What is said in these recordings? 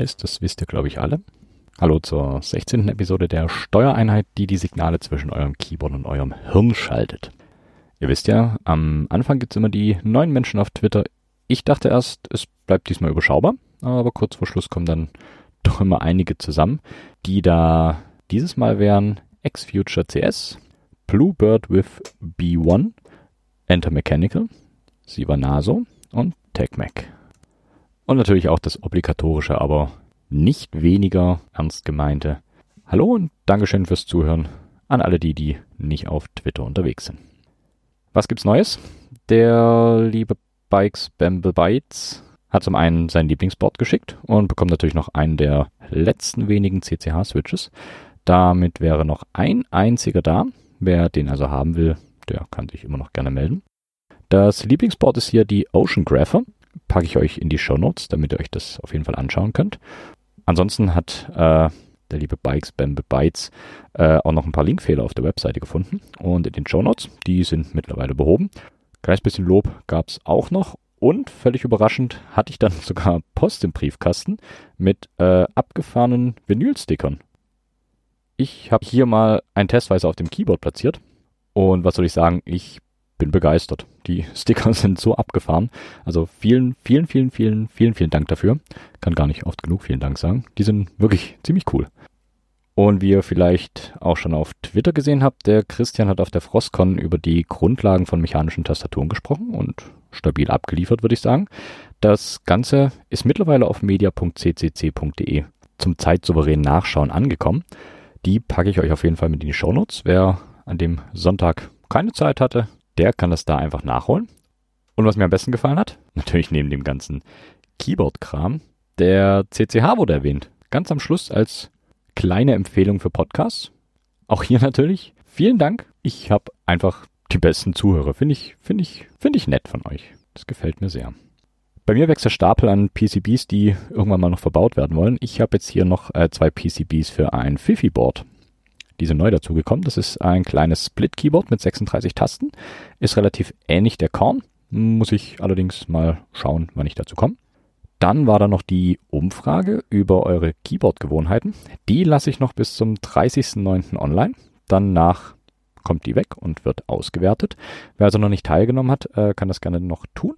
heißt, das wisst ihr, glaube ich, alle. Hallo zur 16. Episode der Steuereinheit, die die Signale zwischen eurem Keyboard und eurem Hirn schaltet. Ihr wisst ja, am Anfang gibt es immer die neuen Menschen auf Twitter. Ich dachte erst, es bleibt diesmal überschaubar, aber kurz vor Schluss kommen dann doch immer einige zusammen, die da dieses Mal wären Xfuture CS, Bluebird with B1, Enter Mechanical, Siva Naso und TechMac. Und natürlich auch das obligatorische, aber nicht weniger ernst gemeinte Hallo und Dankeschön fürs Zuhören an alle die, die nicht auf Twitter unterwegs sind. Was gibt's Neues? Der liebe Bikes Bamble Bytes hat zum einen sein Lieblingsboard geschickt und bekommt natürlich noch einen der letzten wenigen CCH-Switches. Damit wäre noch ein einziger da. Wer den also haben will, der kann sich immer noch gerne melden. Das Lieblingsboard ist hier die Ocean Grapher packe ich euch in die Show Notes, damit ihr euch das auf jeden Fall anschauen könnt. Ansonsten hat äh, der liebe Bikes Bambe Bytes äh, auch noch ein paar Linkfehler auf der Webseite gefunden und in den Show Notes, die sind mittlerweile behoben. Kleines bisschen Lob gab es auch noch und völlig überraschend hatte ich dann sogar Post im Briefkasten mit äh, abgefahrenen Vinylstickern. Ich habe hier mal ein testweise auf dem Keyboard platziert und was soll ich sagen, ich bin begeistert. Die Sticker sind so abgefahren. Also vielen, vielen, vielen, vielen, vielen, vielen Dank dafür. Kann gar nicht oft genug vielen Dank sagen. Die sind wirklich ziemlich cool. Und wie ihr vielleicht auch schon auf Twitter gesehen habt, der Christian hat auf der Frostcon über die Grundlagen von mechanischen Tastaturen gesprochen und stabil abgeliefert, würde ich sagen. Das Ganze ist mittlerweile auf media.ccc.de zum zeitsouveränen Nachschauen angekommen. Die packe ich euch auf jeden Fall mit in die Shownotes. Wer an dem Sonntag keine Zeit hatte, der kann das da einfach nachholen. Und was mir am besten gefallen hat, natürlich neben dem ganzen Keyboard-Kram, der CCH wurde erwähnt. Ganz am Schluss als kleine Empfehlung für Podcasts. Auch hier natürlich. Vielen Dank. Ich habe einfach die besten Zuhörer. Finde ich, finde ich, finde ich nett von euch. Das gefällt mir sehr. Bei mir wächst der Stapel an PCBs, die irgendwann mal noch verbaut werden wollen. Ich habe jetzt hier noch äh, zwei PCBs für ein Fifi-Board die sind neu dazugekommen. Das ist ein kleines Split-Keyboard mit 36 Tasten. Ist relativ ähnlich der Korn. Muss ich allerdings mal schauen, wann ich dazu komme. Dann war da noch die Umfrage über eure Keyboard-Gewohnheiten. Die lasse ich noch bis zum 30.09. online. Danach kommt die weg und wird ausgewertet. Wer also noch nicht teilgenommen hat, äh, kann das gerne noch tun.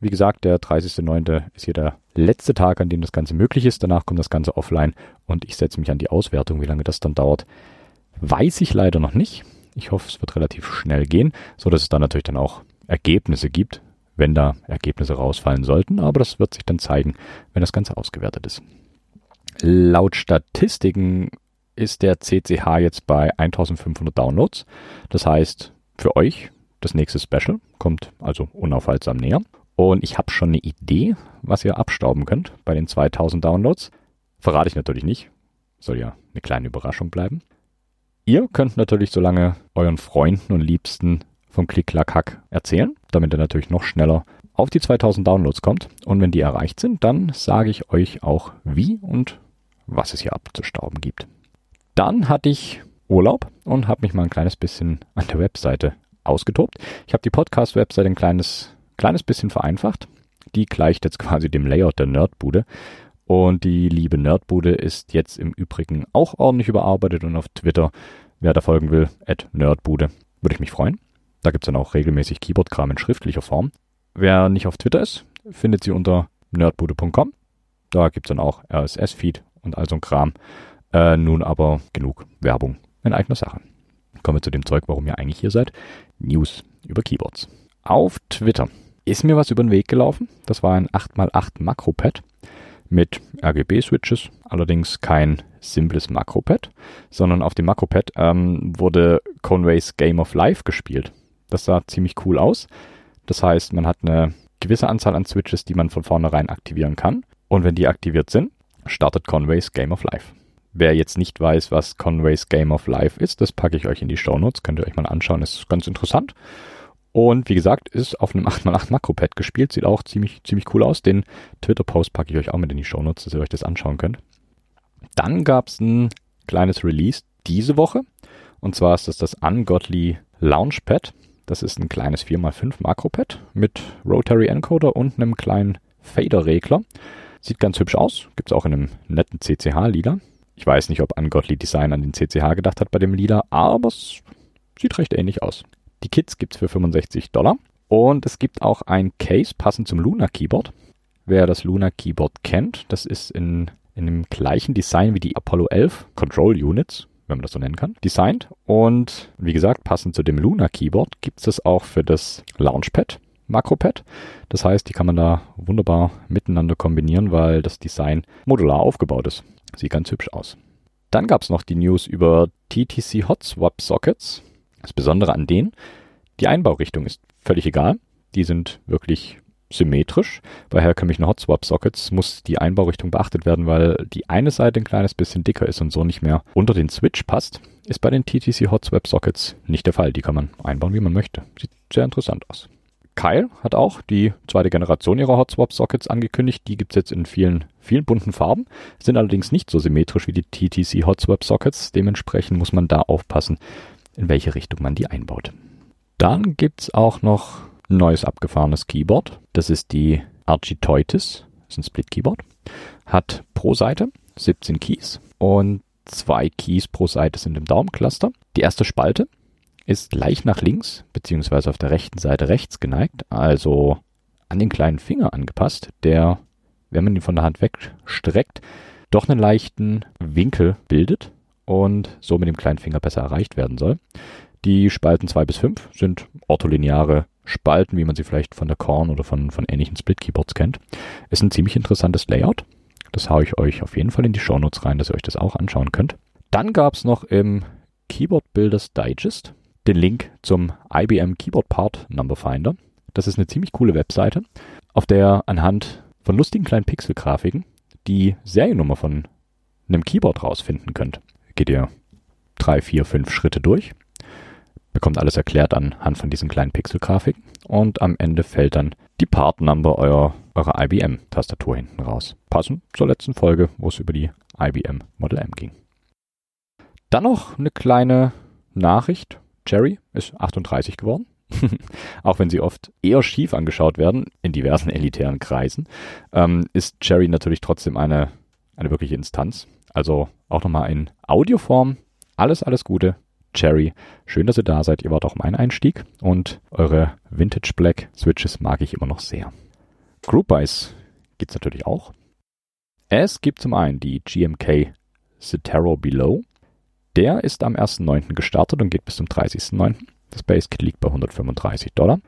Wie gesagt, der 30.09. ist hier der letzte Tag, an dem das Ganze möglich ist. Danach kommt das Ganze offline und ich setze mich an die Auswertung. Wie lange das dann dauert, Weiß ich leider noch nicht. Ich hoffe, es wird relativ schnell gehen, so dass es dann natürlich dann auch Ergebnisse gibt, wenn da Ergebnisse rausfallen sollten. Aber das wird sich dann zeigen, wenn das Ganze ausgewertet ist. Laut Statistiken ist der CCH jetzt bei 1500 Downloads. Das heißt, für euch das nächste Special kommt also unaufhaltsam näher. Und ich habe schon eine Idee, was ihr abstauben könnt bei den 2000 Downloads. Verrate ich natürlich nicht. Soll ja eine kleine Überraschung bleiben. Ihr könnt natürlich so lange euren Freunden und Liebsten vom Klick-Klack-Hack erzählen, damit er natürlich noch schneller auf die 2000 Downloads kommt. Und wenn die erreicht sind, dann sage ich euch auch, wie und was es hier abzustauben gibt. Dann hatte ich Urlaub und habe mich mal ein kleines bisschen an der Webseite ausgetobt. Ich habe die Podcast-Webseite ein kleines, kleines bisschen vereinfacht. Die gleicht jetzt quasi dem Layout der Nerdbude. Und die liebe Nerdbude ist jetzt im Übrigen auch ordentlich überarbeitet und auf Twitter, wer da folgen will, at Nerdbude, würde ich mich freuen. Da gibt's dann auch regelmäßig Keyboard-Kram in schriftlicher Form. Wer nicht auf Twitter ist, findet sie unter nerdbude.com. Da gibt's dann auch RSS-Feed und all so ein Kram. Äh, nun aber genug Werbung in eigener Sache. Kommen wir zu dem Zeug, warum ihr eigentlich hier seid. News über Keyboards. Auf Twitter ist mir was über den Weg gelaufen. Das war ein 8x8 Makropad mit RGB-Switches, allerdings kein simples Makropad, sondern auf dem Makropad ähm, wurde Conways Game of Life gespielt. Das sah ziemlich cool aus. Das heißt, man hat eine gewisse Anzahl an Switches, die man von vornherein aktivieren kann. Und wenn die aktiviert sind, startet Conways Game of Life. Wer jetzt nicht weiß, was Conways Game of Life ist, das packe ich euch in die Show Notes. Könnt ihr euch mal anschauen, ist ganz interessant. Und wie gesagt, ist auf einem 8x8 Makropad gespielt. Sieht auch ziemlich, ziemlich cool aus. Den Twitter-Post packe ich euch auch mit in die Show Notes, dass ihr euch das anschauen könnt. Dann gab es ein kleines Release diese Woche. Und zwar ist das das Ungodly Launchpad. Das ist ein kleines 4x5 Makropad mit Rotary Encoder und einem kleinen Fader-Regler. Sieht ganz hübsch aus. Gibt es auch in einem netten CCH-Lila. Ich weiß nicht, ob Ungodly Design an den CCH gedacht hat bei dem Lila, aber es sieht recht ähnlich aus. Die Kits gibt es für 65 Dollar. Und es gibt auch ein Case passend zum Luna Keyboard. Wer das Luna Keyboard kennt, das ist in, in dem gleichen Design wie die Apollo 11 Control Units, wenn man das so nennen kann, designt. Und wie gesagt, passend zu dem Luna Keyboard gibt es das auch für das Launchpad. Makropad. Das heißt, die kann man da wunderbar miteinander kombinieren, weil das Design modular aufgebaut ist. Sieht ganz hübsch aus. Dann gab es noch die News über TTC Hot Swap Sockets. Das Besondere an denen, die Einbaurichtung ist völlig egal. Die sind wirklich symmetrisch. Bei herkömmlichen Hot Swap Sockets muss die Einbaurichtung beachtet werden, weil die eine Seite ein kleines bisschen dicker ist und so nicht mehr unter den Switch passt. Ist bei den TTC Hot Swap Sockets nicht der Fall. Die kann man einbauen, wie man möchte. Sieht sehr interessant aus. Kyle hat auch die zweite Generation ihrer Hot Swap Sockets angekündigt. Die gibt es jetzt in vielen, vielen bunten Farben, sind allerdings nicht so symmetrisch wie die TTC Hot Swap Sockets. Dementsprechend muss man da aufpassen, in welche Richtung man die einbaut. Dann gibt es auch noch ein neues abgefahrenes Keyboard. Das ist die Architoitis. Das ist ein Split-Keyboard. Hat pro Seite 17 Keys und zwei Keys pro Seite sind im Daumencluster. Die erste Spalte ist leicht nach links beziehungsweise auf der rechten Seite rechts geneigt, also an den kleinen Finger angepasst, der, wenn man ihn von der Hand wegstreckt, doch einen leichten Winkel bildet und so mit dem kleinen Finger besser erreicht werden soll. Die Spalten 2 bis 5 sind ortholineare Spalten, wie man sie vielleicht von der Korn oder von, von ähnlichen Split-Keyboards kennt. Ist ein ziemlich interessantes Layout. Das haue ich euch auf jeden Fall in die Shownotes rein, dass ihr euch das auch anschauen könnt. Dann gab es noch im Keyboard Builders Digest den Link zum IBM Keyboard Part Number Finder. Das ist eine ziemlich coole Webseite, auf der anhand von lustigen kleinen Pixelgrafiken die Seriennummer von einem Keyboard rausfinden könnt. Geht ihr drei, vier, fünf Schritte durch bekommt alles erklärt anhand von diesen kleinen Pixelgrafiken und am Ende fällt dann die Part Number eurer, eurer IBM-Tastatur hinten raus. Passend zur letzten Folge, wo es über die IBM Model M ging. Dann noch eine kleine Nachricht. Cherry ist 38 geworden. auch wenn sie oft eher schief angeschaut werden in diversen elitären Kreisen, ähm, ist Cherry natürlich trotzdem eine, eine wirkliche Instanz. Also auch nochmal in Audioform. Alles, alles Gute. Cherry. Schön, dass ihr da seid. Ihr wart auch mein Einstieg und eure Vintage Black Switches mag ich immer noch sehr. Group Buys gibt es natürlich auch. Es gibt zum einen die GMK Citaro Below. Der ist am 1.9. gestartet und geht bis zum 30.9. Das Base Kit liegt bei 135 Dollar.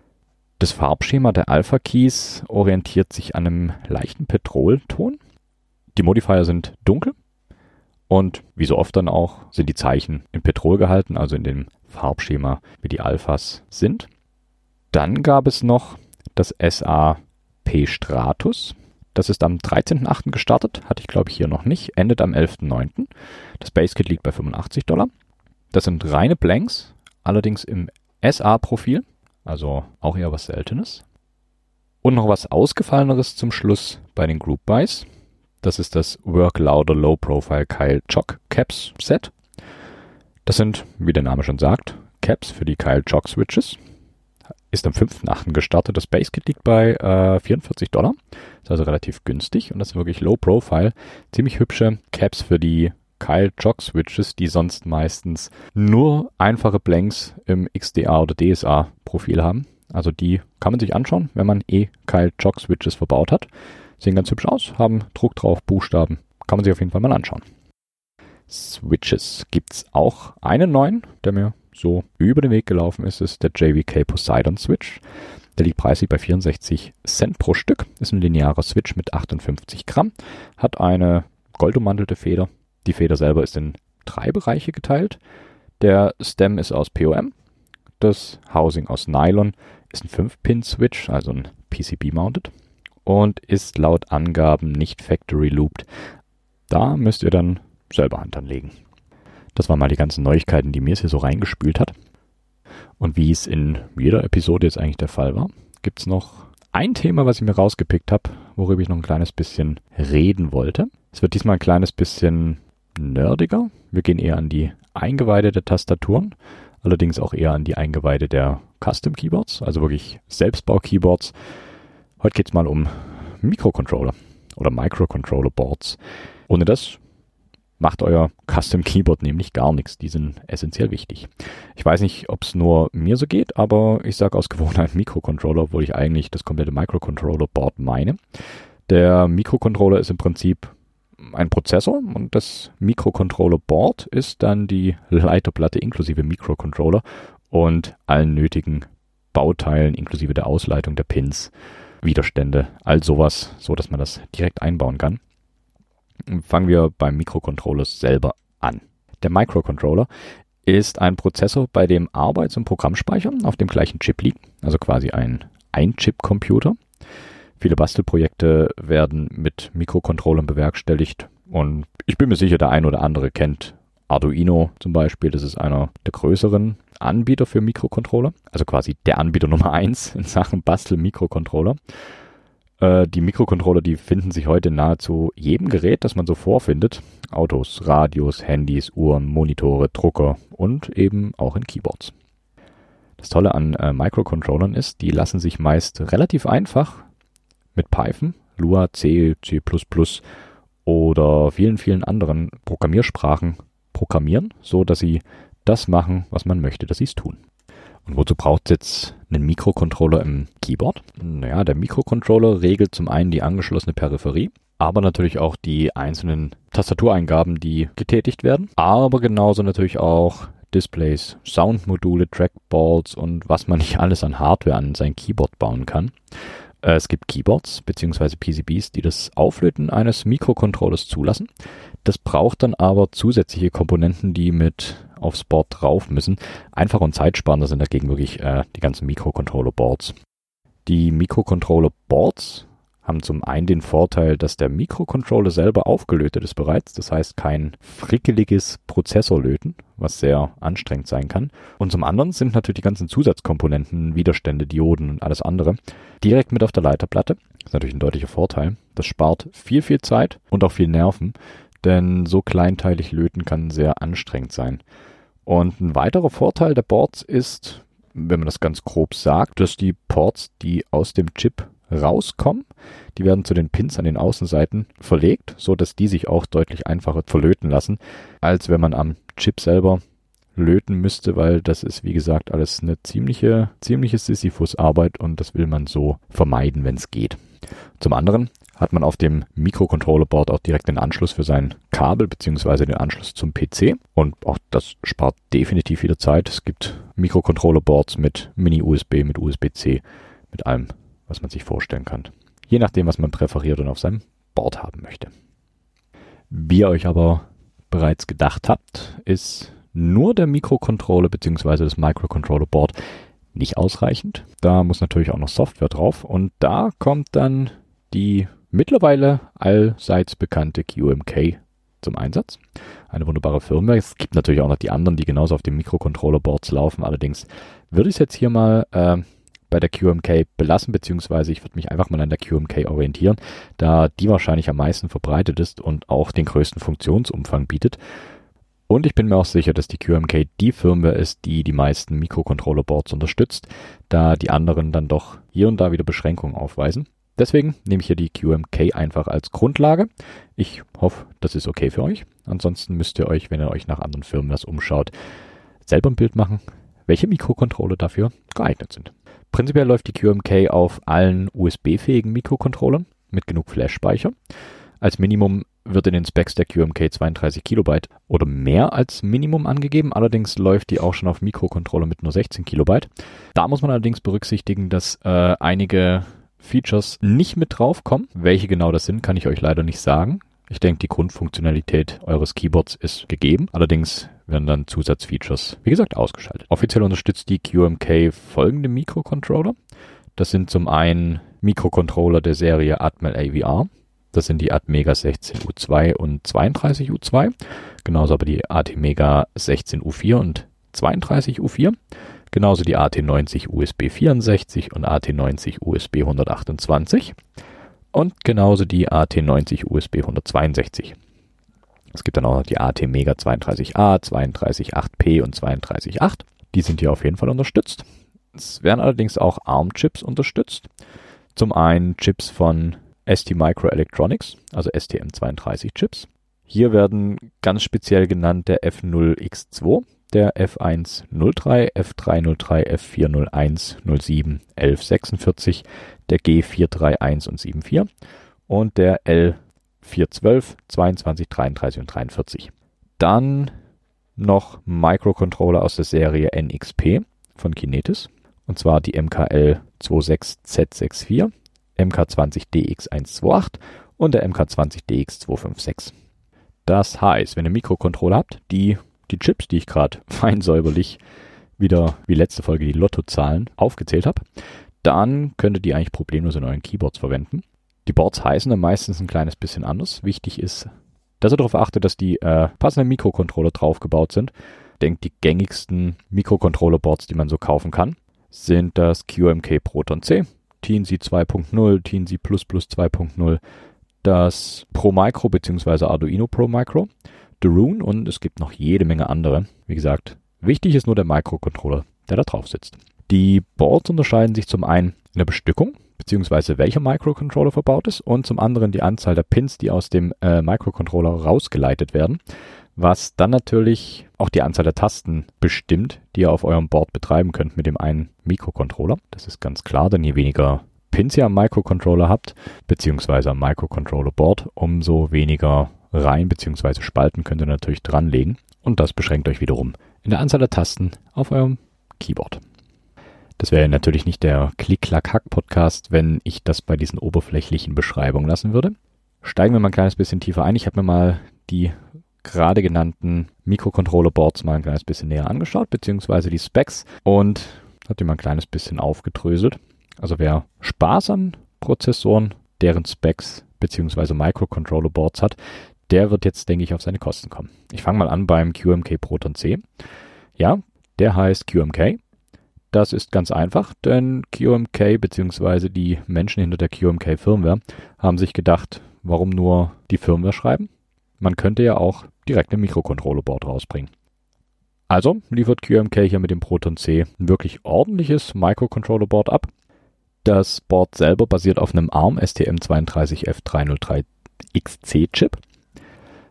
Das Farbschema der Alpha Keys orientiert sich an einem leichten Petrolton. Die Modifier sind dunkel und wie so oft dann auch sind die Zeichen in Petrol gehalten, also in dem Farbschema, wie die Alphas sind. Dann gab es noch das SAP Stratus. Das ist am 13.8. gestartet, hatte ich glaube ich hier noch nicht, endet am 11.9. Das Basekit liegt bei 85 Dollar. Das sind reine Blanks, allerdings im SA-Profil, also auch eher was Seltenes. Und noch was Ausgefalleneres zum Schluss bei den Group Buys. Das ist das Work Louder Low Profile Kyle Chock Caps Set. Das sind, wie der Name schon sagt, Caps für die Kyle Chock Switches. Ist am 5.8. gestartet. Das Base Kit liegt bei äh, 44 Dollar. Ist also relativ günstig und das ist wirklich Low Profile. Ziemlich hübsche Caps für die Kyle Chock Switches, die sonst meistens nur einfache Blanks im XDA oder DSA Profil haben. Also die kann man sich anschauen, wenn man eh Kyle Chock Switches verbaut hat. Sehen ganz hübsch aus, haben Druck drauf, Buchstaben. Kann man sich auf jeden Fall mal anschauen. Switches gibt's auch einen neuen, der mir so über den Weg gelaufen ist, ist der JVK Poseidon Switch. Der liegt preislich bei 64 Cent pro Stück. Ist ein linearer Switch mit 58 Gramm. Hat eine goldummantelte Feder. Die Feder selber ist in drei Bereiche geteilt. Der Stem ist aus POM. Das Housing aus Nylon ist ein 5-Pin-Switch, also ein PCB-mounted und ist laut Angaben nicht Factory Looped. Da müsst ihr dann selber Hand anlegen. Das waren mal die ganzen Neuigkeiten, die mir es hier so reingespült hat. Und wie es in jeder Episode jetzt eigentlich der Fall war, gibt es noch ein Thema, was ich mir rausgepickt habe, worüber ich noch ein kleines bisschen reden wollte. Es wird diesmal ein kleines bisschen nerdiger. Wir gehen eher an die Eingeweide der Tastaturen, allerdings auch eher an die Eingeweide der Custom Keyboards, also wirklich Selbstbau-Keyboards, Heute geht es mal um Mikrocontroller oder Microcontroller Boards. Ohne das macht euer Custom Keyboard nämlich gar nichts. Die sind essentiell wichtig. Ich weiß nicht, ob es nur mir so geht, aber ich sage aus Gewohnheit Mikrocontroller, obwohl ich eigentlich das komplette Microcontroller Board meine. Der Mikrocontroller ist im Prinzip ein Prozessor und das Mikrocontroller Board ist dann die Leiterplatte inklusive Mikrocontroller und allen nötigen Bauteilen inklusive der Ausleitung der Pins, Widerstände, all sowas, so dass man das direkt einbauen kann. Fangen wir beim Mikrocontroller selber an. Der Microcontroller ist ein Prozessor, bei dem Arbeits- und Programmspeicher auf dem gleichen Chip liegen, also quasi ein Ein-Chip-Computer. Viele Bastelprojekte werden mit Mikrocontrollern bewerkstelligt und ich bin mir sicher, der ein oder andere kennt Arduino zum Beispiel. Das ist einer der größeren Anbieter für Mikrocontroller, also quasi der Anbieter Nummer eins in Sachen Bastel-Mikrocontroller. Äh, die Mikrocontroller, die finden sich heute in nahezu jedem Gerät, das man so vorfindet. Autos, Radios, Handys, Uhren, Monitore, Drucker und eben auch in Keyboards. Das Tolle an äh, Microcontrollern ist, die lassen sich meist relativ einfach mit Python, Lua, C, C++ oder vielen, vielen anderen Programmiersprachen programmieren, so dass sie das machen, was man möchte, dass sie es tun. Und wozu braucht es jetzt einen Mikrocontroller im Keyboard? Naja, der Mikrocontroller regelt zum einen die angeschlossene Peripherie, aber natürlich auch die einzelnen Tastatureingaben, die getätigt werden, aber genauso natürlich auch Displays, Soundmodule, Trackballs und was man nicht alles an Hardware an sein Keyboard bauen kann. Äh, es gibt Keyboards bzw. PCBs, die das Auflöten eines Mikrocontrollers zulassen. Das braucht dann aber zusätzliche Komponenten, die mit aufs Board drauf müssen. Einfach und zeitsparender sind dagegen wirklich äh, die ganzen Mikrocontroller-Boards. Die Mikrocontroller-Boards haben zum einen den Vorteil, dass der Mikrocontroller selber aufgelötet ist bereits, das heißt kein frickeliges Prozessorlöten, was sehr anstrengend sein kann. Und zum anderen sind natürlich die ganzen Zusatzkomponenten, Widerstände, Dioden und alles andere direkt mit auf der Leiterplatte. Das ist natürlich ein deutlicher Vorteil. Das spart viel, viel Zeit und auch viel Nerven, denn so kleinteilig löten kann sehr anstrengend sein. Und ein weiterer Vorteil der Boards ist, wenn man das ganz grob sagt, dass die Ports, die aus dem Chip rauskommen. Die werden zu den Pins an den Außenseiten verlegt, so dass die sich auch deutlich einfacher verlöten lassen, als wenn man am Chip selber löten müsste, weil das ist, wie gesagt, alles eine ziemliche, ziemliche Sisyphus-Arbeit und das will man so vermeiden, wenn es geht. Zum anderen hat man auf dem Mikrocontroller-Board auch direkt den Anschluss für sein Kabel beziehungsweise den Anschluss zum PC und auch das spart definitiv wieder Zeit. Es gibt Mikrocontroller-Boards mit Mini-USB, mit USB-C, mit allem was man sich vorstellen kann. Je nachdem, was man präferiert und auf seinem Board haben möchte. Wie ihr euch aber bereits gedacht habt, ist nur der Mikrocontroller bzw. das Microcontroller Board nicht ausreichend. Da muss natürlich auch noch Software drauf und da kommt dann die mittlerweile allseits bekannte QMK zum Einsatz. Eine wunderbare Firma. Es gibt natürlich auch noch die anderen, die genauso auf den Mikrocontroller Boards laufen. Allerdings würde ich es jetzt hier mal äh, bei der QMK belassen, beziehungsweise ich würde mich einfach mal an der QMK orientieren, da die wahrscheinlich am meisten verbreitet ist und auch den größten Funktionsumfang bietet. Und ich bin mir auch sicher, dass die QMK die Firmware ist, die die meisten Mikrocontroller-Boards unterstützt, da die anderen dann doch hier und da wieder Beschränkungen aufweisen. Deswegen nehme ich hier die QMK einfach als Grundlage. Ich hoffe, das ist okay für euch. Ansonsten müsst ihr euch, wenn ihr euch nach anderen Firmen umschaut, selber ein Bild machen, welche Mikrocontroller dafür geeignet sind. Prinzipiell läuft die QMK auf allen USB-fähigen Mikrocontrollern mit genug Flash-Speicher. Als Minimum wird in den Specs der QMK 32 Kilobyte oder mehr als Minimum angegeben. Allerdings läuft die auch schon auf Mikrocontroller mit nur 16 Kilobyte. Da muss man allerdings berücksichtigen, dass äh, einige Features nicht mit draufkommen. Welche genau das sind, kann ich euch leider nicht sagen. Ich denke, die Grundfunktionalität eures Keyboards ist gegeben. Allerdings werden dann Zusatzfeatures, wie gesagt, ausgeschaltet. Offiziell unterstützt die QMK folgende Mikrocontroller. Das sind zum einen Mikrocontroller der Serie Atmel AVR. Das sind die Atmega 16U2 und 32U2. Genauso aber die Atmega 16U4 und 32U4. Genauso die AT90 USB 64 und AT90 USB 128 und genauso die AT90 USB 162. Es gibt dann auch noch die AT Mega 32A, 32.8P und 32.8. Die sind hier auf jeden Fall unterstützt. Es werden allerdings auch ARM-Chips unterstützt. Zum einen Chips von ST Microelectronics, also STM32 Chips. Hier werden ganz speziell genannt der F0X2, der F103, F303, F401, 07, 1146, der G431 und 74 und der L412, 22, 33 und 43. Dann noch Microcontroller aus der Serie NXP von Kinetis, und zwar die MKL26Z64, MK20DX128 und der MK20DX256. Das heißt, wenn ihr Mikrocontroller habt, die die Chips, die ich gerade fein säuberlich wieder wie letzte Folge die Lottozahlen aufgezählt habe, dann könnt ihr die eigentlich problemlos in euren Keyboards verwenden. Die Boards heißen dann meistens ein kleines bisschen anders. Wichtig ist, dass ihr darauf achtet, dass die äh, passenden Mikrocontroller draufgebaut sind. Denkt, die gängigsten Mikrocontroller-Boards, die man so kaufen kann, sind das QMK Proton C, TNC 2.0, TNC 2.0, das Pro Micro bzw. Arduino Pro Micro, Darun und es gibt noch jede Menge andere. Wie gesagt, wichtig ist nur der Microcontroller, der da drauf sitzt. Die Boards unterscheiden sich zum einen in der Bestückung, beziehungsweise welcher Microcontroller verbaut ist und zum anderen die Anzahl der Pins, die aus dem äh, Microcontroller rausgeleitet werden, was dann natürlich auch die Anzahl der Tasten bestimmt, die ihr auf eurem Board betreiben könnt mit dem einen Mikrocontroller. Das ist ganz klar, denn je weniger Pins ihr am Microcontroller habt, beziehungsweise am Microcontroller Board, umso weniger Reihen beziehungsweise Spalten könnt ihr natürlich dranlegen und das beschränkt euch wiederum in der Anzahl der Tasten auf eurem Keyboard. Das wäre natürlich nicht der Klick-Klack-Hack-Podcast, wenn ich das bei diesen oberflächlichen Beschreibungen lassen würde. Steigen wir mal ein kleines bisschen tiefer ein. Ich habe mir mal die gerade genannten Mikrocontroller-Boards mal ein kleines bisschen näher angeschaut, beziehungsweise die Specs und habe die mal ein kleines bisschen aufgedröselt. Also wer Spaß an Prozessoren, deren Specs beziehungsweise Microcontroller-Boards hat, der wird jetzt, denke ich, auf seine Kosten kommen. Ich fange mal an beim QMK Proton C. Ja, der heißt QMK. Das ist ganz einfach, denn QMK bzw. die Menschen hinter der QMK Firmware haben sich gedacht, warum nur die Firmware schreiben? Man könnte ja auch direkt ein Mikrocontroller-Board rausbringen. Also liefert QMK hier mit dem Proton C ein wirklich ordentliches Microcontroller-Board ab. Das Board selber basiert auf einem ARM STM32F303XC-Chip.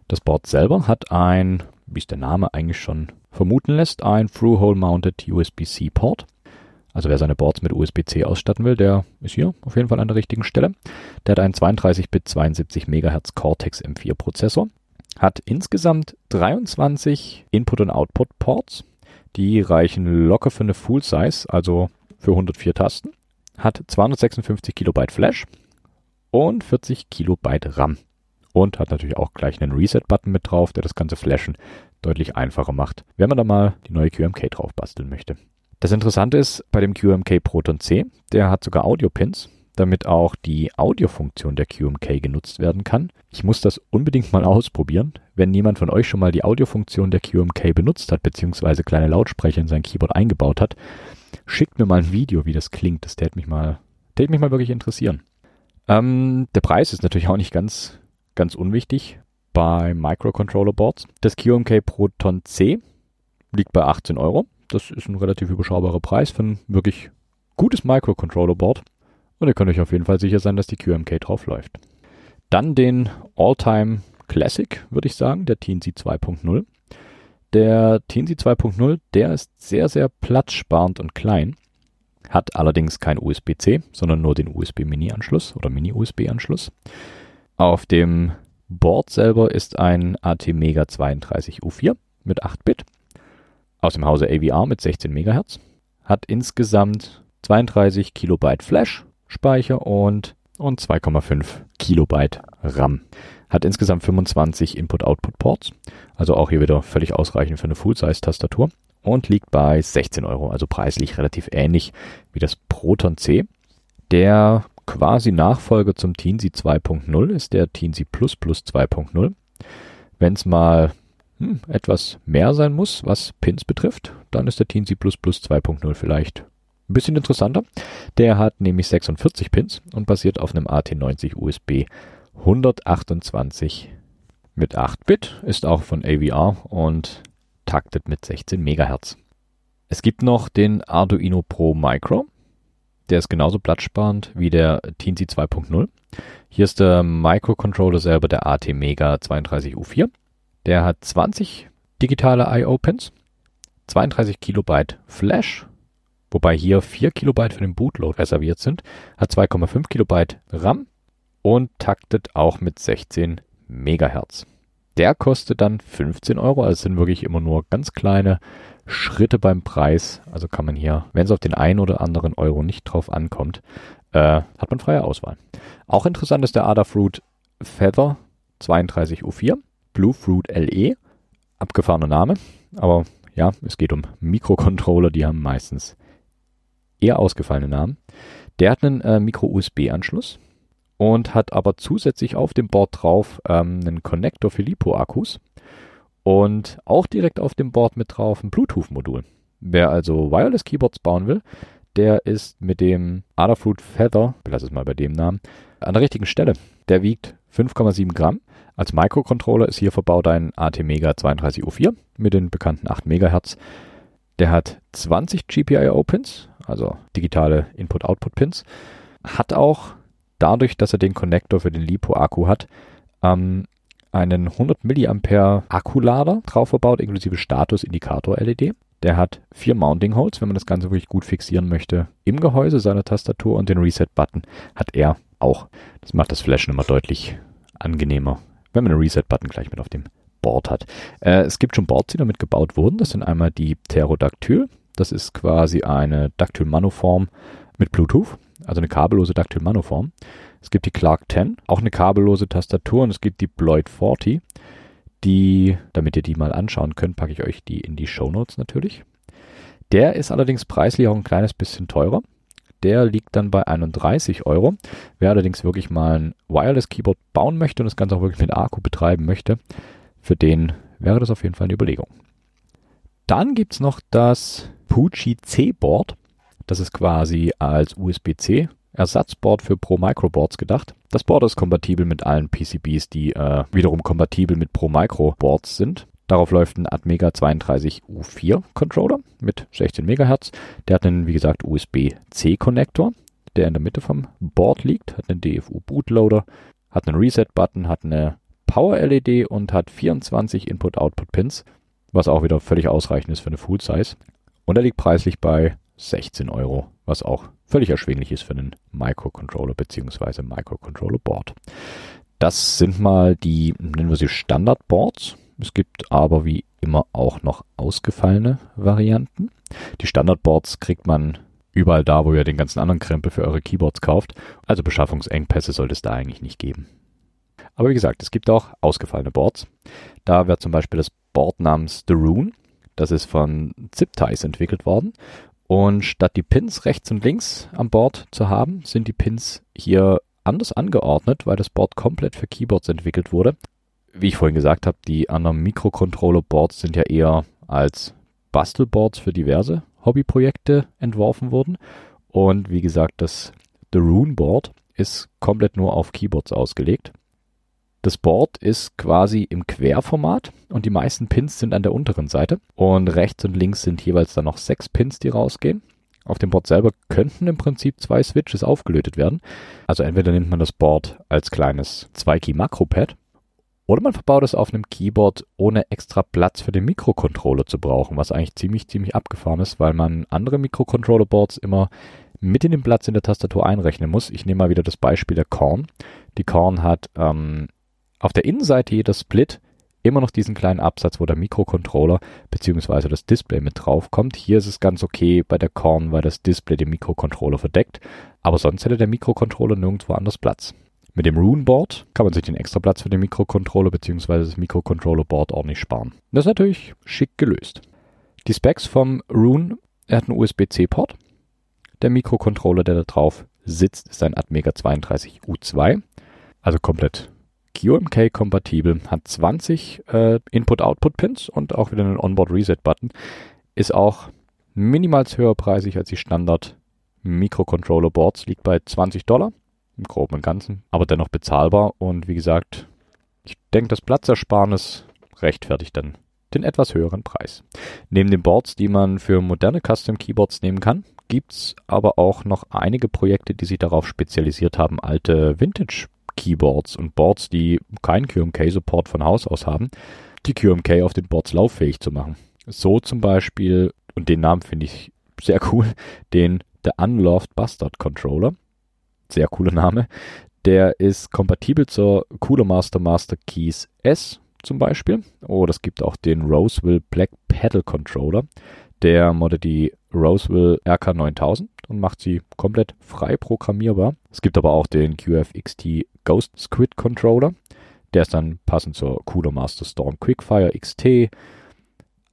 Das Board selber hat ein, wie es der Name eigentlich schon vermuten lässt, ein Through-Hole-Mounted USB-C-Port. Also wer seine Boards mit USB-C ausstatten will, der ist hier auf jeden Fall an der richtigen Stelle. Der hat einen 32-Bit 72 MHz Cortex M4 Prozessor, hat insgesamt 23 Input- und Output-Ports. Die reichen locker für eine Full Size, also für 104 Tasten. Hat 256 Kilobyte Flash und 40 Kilobyte RAM. Und hat natürlich auch gleich einen Reset-Button mit drauf, der das ganze Flashen deutlich einfacher macht, wenn man da mal die neue QMK drauf basteln möchte. Das Interessante ist bei dem QMK Proton C, der hat sogar Audio-Pins, damit auch die Audiofunktion der QMK genutzt werden kann. Ich muss das unbedingt mal ausprobieren. Wenn jemand von euch schon mal die Audiofunktion der QMK benutzt hat, beziehungsweise kleine Lautsprecher in sein Keyboard eingebaut hat, schickt mir mal ein Video, wie das klingt. Das täte mich mal, täte mich mal wirklich interessieren. Ähm, der Preis ist natürlich auch nicht ganz ganz unwichtig bei Microcontroller Boards. Das QMK Proton C liegt bei 18 Euro. Das ist ein relativ überschaubarer Preis für ein wirklich gutes Microcontroller Board. Und ihr könnt euch auf jeden Fall sicher sein, dass die QMK drauf läuft. Dann den All-Time Classic, würde ich sagen, der TNC 2.0. Der TNC 2.0, der ist sehr, sehr platzsparend und klein, hat allerdings kein USB-C, sondern nur den USB-Mini-Anschluss oder Mini-USB-Anschluss. Auf dem Board selber ist ein ATmega 32U4 mit 8 Bit aus dem Hause AVR mit 16 MHz, hat insgesamt 32 Kilobyte Flash Speicher und, und 2,5 Kilobyte RAM. Hat insgesamt 25 Input-Output-Ports, also auch hier wieder völlig ausreichend für eine Full-Size-Tastatur und liegt bei 16 Euro, also preislich relativ ähnlich wie das Proton C. Der quasi Nachfolger zum Teensy 2.0 ist der Teensy Plus Plus 2.0. Wenn es mal hm, etwas mehr sein muss, was Pins betrifft, dann ist der Teensy Plus Plus 2.0 vielleicht ein bisschen interessanter. Der hat nämlich 46 Pins und basiert auf einem AT90 USB 128 mit 8 Bit, ist auch von AVR und taktet mit 16 Megahertz. Es gibt noch den Arduino Pro Micro. Der ist genauso platzsparend wie der Teensy 2.0. Hier ist der Microcontroller selber der AT Mega 32U4. Der hat 20 digitale I.O.-Pins, 32 Kilobyte Flash, wobei hier 4 Kilobyte für den Bootload reserviert sind, hat 2,5 Kilobyte RAM und taktet auch mit 16 Megahertz. Der kostet dann 15 Euro, also sind wirklich immer nur ganz kleine Schritte beim Preis. Also kann man hier, wenn es auf den einen oder anderen Euro nicht drauf ankommt, äh, hat man freie Auswahl. Auch interessant ist der Adafruit Feather 32U4, Bluefruit LE, abgefahrener Name, aber ja, es geht um Mikrocontroller, die haben meistens eher ausgefallene Namen. Der hat einen äh, Micro-USB-Anschluss und hat aber zusätzlich auf dem Board drauf ähm, einen Connector für LiPo-Akkus und auch direkt auf dem Board mit drauf ein Bluetooth-Modul. Wer also Wireless Keyboards bauen will, der ist mit dem Adafruit Feather, ich lasse es mal bei dem Namen, an der richtigen Stelle. Der wiegt 5,7 Gramm. Als Microcontroller ist hier verbaut ein ATmega 32U4 mit den bekannten 8 MHz. Der hat 20 GPIO-Pins, also digitale Input-Output-Pins. Hat auch dadurch, dass er den Konnektor für den LiPo-Akku hat, ähm, einen 100 mAh Akkulader drauf verbaut, inklusive Status-Indikator-LED. Der hat vier Mounting Holes, wenn man das Ganze wirklich gut fixieren möchte, im Gehäuse seiner Tastatur und den Reset-Button hat er auch. Das macht das Flashen immer deutlich angenehmer, wenn man einen Reset-Button gleich mit auf dem Board hat. Äh, es gibt schon Boards, die damit gebaut wurden. Das sind einmal die Pterodactyl. Das ist quasi eine Dactyl-Manoform mit Bluetooth, also eine kabellose Dactyl-Manoform. Es gibt die Clark 10, auch eine kabellose Tastatur und es gibt die Bloyd 40. Die, damit ihr die mal anschauen könnt, packe ich euch die in die Show Notes natürlich. Der ist allerdings preislich auch ein kleines bisschen teurer. Der liegt dann bei 31 Euro. Wer allerdings wirklich mal ein Wireless Keyboard bauen möchte und das Ganze auch wirklich mit Akku betreiben möchte, für den wäre das auf jeden Fall eine Überlegung. Dann gibt es noch das Pucci C-Board. Das ist quasi als USB-C Ersatzboard für Pro Micro Boards gedacht. Das Board ist kompatibel mit allen PCBs, die äh, wiederum kompatibel mit Pro Micro Boards sind. Darauf läuft ein Atmega 32U4 Controller mit 16 MHz. Der hat einen, wie gesagt, USB-C Konnektor, der in der Mitte vom Board liegt, hat einen DFU Bootloader, hat einen Reset-Button, hat eine Power-LED und hat 24 Input-Output-Pins, was auch wieder völlig ausreichend ist für eine Full-Size. Und er liegt preislich bei 16 Euro, was auch völlig erschwinglich ist für einen Microcontroller bzw. Microcontroller Board. Das sind mal die, nennen wir sie Standardboards. Es gibt aber wie immer auch noch ausgefallene Varianten. Die Standardboards kriegt man überall da, wo ihr den ganzen anderen Krempel für eure Keyboards kauft. Also Beschaffungsengpässe sollte es da eigentlich nicht geben. Aber wie gesagt, es gibt auch ausgefallene Boards. Da wäre zum Beispiel das Board namens The Rune. Das ist von ZipTies entwickelt worden und statt die Pins rechts und links am Board zu haben, sind die Pins hier anders angeordnet, weil das Board komplett für Keyboards entwickelt wurde. Wie ich vorhin gesagt habe, die anderen Mikrocontroller-Boards sind ja eher als Bastelboards für diverse Hobbyprojekte entworfen worden. Und wie gesagt, das The Rune Board ist komplett nur auf Keyboards ausgelegt. Das Board ist quasi im Querformat und die meisten Pins sind an der unteren Seite. Und rechts und links sind jeweils dann noch sechs Pins, die rausgehen. Auf dem Board selber könnten im Prinzip zwei Switches aufgelötet werden. Also entweder nimmt man das Board als kleines 2-Key-Makro-Pad oder man verbaut es auf einem Keyboard, ohne extra Platz für den Mikrocontroller zu brauchen, was eigentlich ziemlich, ziemlich abgefahren ist, weil man andere Mikrocontroller-Boards immer mit in den Platz in der Tastatur einrechnen muss. Ich nehme mal wieder das Beispiel der Korn. Die Korn hat ähm, auf der Innenseite jeder Split immer noch diesen kleinen Absatz, wo der Mikrocontroller bzw. das Display mit drauf kommt. Hier ist es ganz okay bei der Korn, weil das Display den Mikrocontroller verdeckt, aber sonst hätte der Mikrocontroller nirgendwo anders Platz. Mit dem Rune Board kann man sich den extra Platz für den Mikrocontroller bzw. das Mikrocontroller Board ordentlich sparen. Das ist natürlich schick gelöst. Die Specs vom Rune, er hat einen USB-C-Port. Der Mikrocontroller, der da drauf sitzt, ist ein Atmega 32U2, also komplett QMK-kompatibel, hat 20 äh, Input-Output-Pins und auch wieder einen Onboard-Reset-Button. Ist auch minimals höher preisig als die Standard Microcontroller-Boards, liegt bei 20 Dollar im Groben und Ganzen, aber dennoch bezahlbar und wie gesagt, ich denke, das Platzersparnis rechtfertigt dann den etwas höheren Preis. Neben den Boards, die man für moderne Custom Keyboards nehmen kann, gibt es aber auch noch einige Projekte, die sich darauf spezialisiert haben, alte Vintage Keyboards und Boards, die keinen QMK-Support von Haus aus haben, die QMK auf den Boards lauffähig zu machen. So zum Beispiel, und den Namen finde ich sehr cool, den The Unloved Bastard Controller. Sehr cooler Name. Der ist kompatibel zur Cooler Master Master Keys S zum Beispiel. Oder es gibt auch den Roseville Black Pedal Controller. Der moddet die Roseville RK9000 und macht sie komplett frei programmierbar. Es gibt aber auch den QFXT Ghost Squid Controller. Der ist dann passend zur Cooler Master Storm Quickfire XT.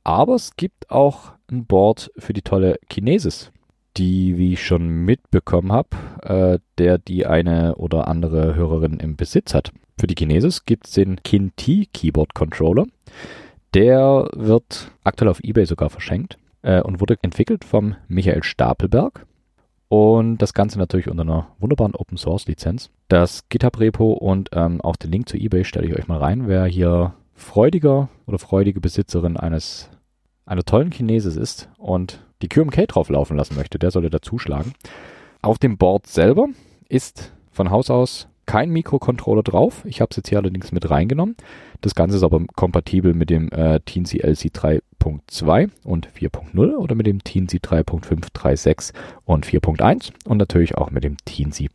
Aber es gibt auch ein Board für die tolle Kinesis, die, wie ich schon mitbekommen habe, äh, der die eine oder andere Hörerin im Besitz hat. Für die Kinesis gibt es den Kin-T Keyboard Controller. Der wird aktuell auf eBay sogar verschenkt äh, und wurde entwickelt vom Michael Stapelberg. Und das Ganze natürlich unter einer wunderbaren Open Source Lizenz. Das GitHub Repo und ähm, auch den Link zu eBay stelle ich euch mal rein. Wer hier freudiger oder freudige Besitzerin eines einer tollen Chinesis ist und die QMK drauf laufen lassen möchte, der sollte da zuschlagen. Auf dem Board selber ist von Haus aus kein Mikrocontroller drauf. Ich habe es jetzt hier allerdings mit reingenommen. Das Ganze ist aber kompatibel mit dem äh, Teensy LC 3.2 und 4.0 oder mit dem Teensy 3.536 und 4.1 und natürlich auch mit dem Teensy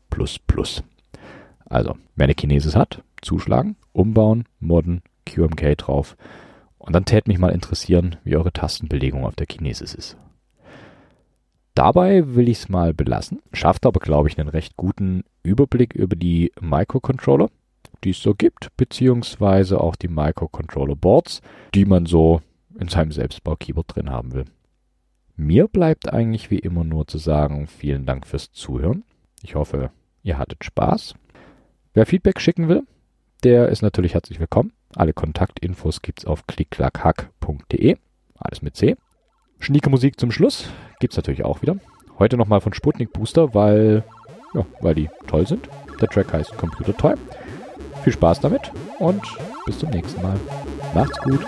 Also, wer eine Kinesis hat, zuschlagen, umbauen, modden, QMK drauf. Und dann täte mich mal interessieren, wie eure Tastenbelegung auf der Kinesis ist. Dabei will ich es mal belassen, schafft aber, glaube ich, einen recht guten Überblick über die Microcontroller, die es so gibt, beziehungsweise auch die Microcontroller-Boards, die man so in seinem Selbstbau-Keyboard drin haben will. Mir bleibt eigentlich wie immer nur zu sagen, vielen Dank fürs Zuhören. Ich hoffe, ihr hattet Spaß. Wer Feedback schicken will, der ist natürlich herzlich willkommen. Alle Kontaktinfos gibt's auf klickklackhack.de. Alles mit C. Schnieke Musik zum Schluss gibt's natürlich auch wieder. Heute nochmal von Sputnik Booster, weil, ja, weil die toll sind. Der Track heißt Computer Toy. Viel Spaß damit und bis zum nächsten Mal. Macht's gut.